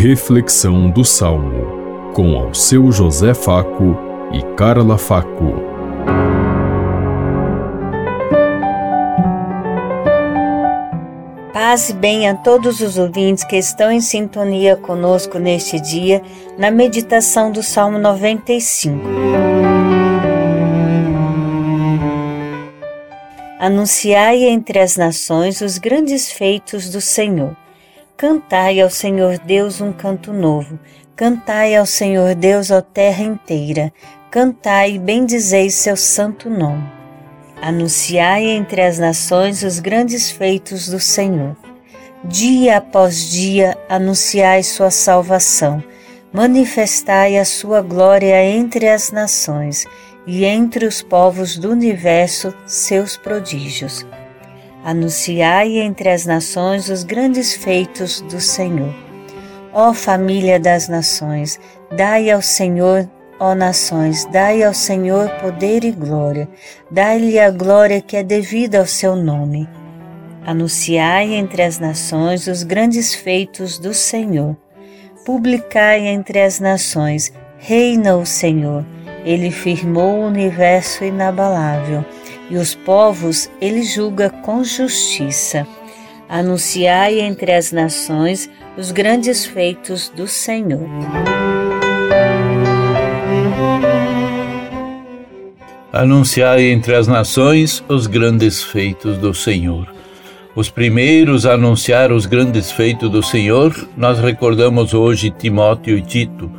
Reflexão do Salmo, com ao seu José Faco e Carla Faco. Paz e bem a todos os ouvintes que estão em sintonia conosco neste dia, na meditação do Salmo 95. Anunciai entre as nações os grandes feitos do Senhor. Cantai ao Senhor Deus um canto novo. Cantai ao Senhor Deus a terra inteira. Cantai e bendizei seu santo nome. Anunciai entre as nações os grandes feitos do Senhor. Dia após dia anunciai sua salvação. Manifestai a sua glória entre as nações e entre os povos do universo seus prodígios. Anunciai entre as nações os grandes feitos do Senhor. Ó família das nações, dai ao Senhor, ó nações, dai ao Senhor poder e glória, dai-lhe a glória que é devida ao seu nome. Anunciai entre as nações os grandes feitos do Senhor. Publicai entre as nações, reina o Senhor ele firmou o universo inabalável, e os povos ele julga com justiça. Anunciai entre as nações os grandes feitos do Senhor. Anunciai entre as nações os grandes feitos do Senhor. Os primeiros a anunciar os grandes feitos do Senhor, nós recordamos hoje Timóteo e Tito,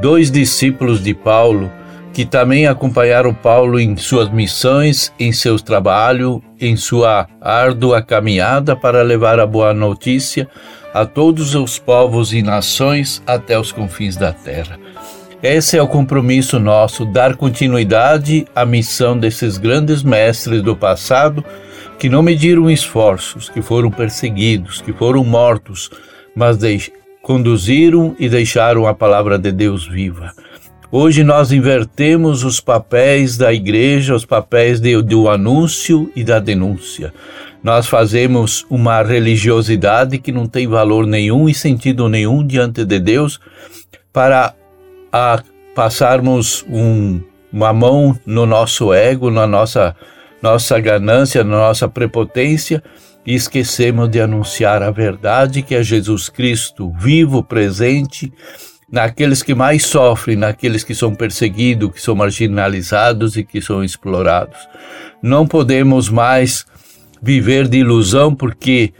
dois discípulos de Paulo que também acompanharam Paulo em suas missões, em seu trabalho, em sua árdua caminhada para levar a boa notícia a todos os povos e nações até os confins da terra. Esse é o compromisso nosso, dar continuidade à missão desses grandes mestres do passado que não mediram esforços, que foram perseguidos, que foram mortos, mas conduziram e deixaram a palavra de Deus viva. Hoje nós invertemos os papéis da igreja, os papéis de, do anúncio e da denúncia. Nós fazemos uma religiosidade que não tem valor nenhum e sentido nenhum diante de Deus para a, passarmos um, uma mão no nosso ego, na nossa, nossa ganância, na nossa prepotência e esquecemos de anunciar a verdade que é Jesus Cristo vivo, presente naqueles que mais sofrem, naqueles que são perseguidos, que são marginalizados e que são explorados. Não podemos mais viver de ilusão porque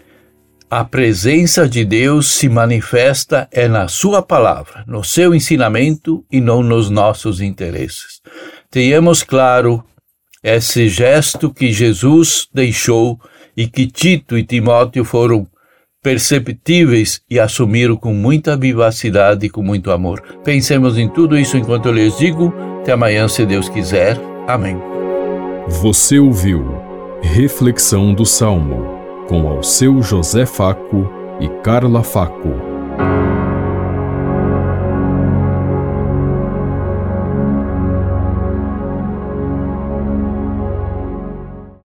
a presença de Deus se manifesta é na sua palavra, no seu ensinamento e não nos nossos interesses. Tenhamos claro esse gesto que Jesus deixou e que Tito e Timóteo foram perceptíveis e assumiram com muita vivacidade e com muito amor. Pensemos em tudo isso enquanto eu lhes digo. Até amanhã, se Deus quiser. Amém. Você ouviu Reflexão do Salmo com ao seu José Faco e Carla Faco.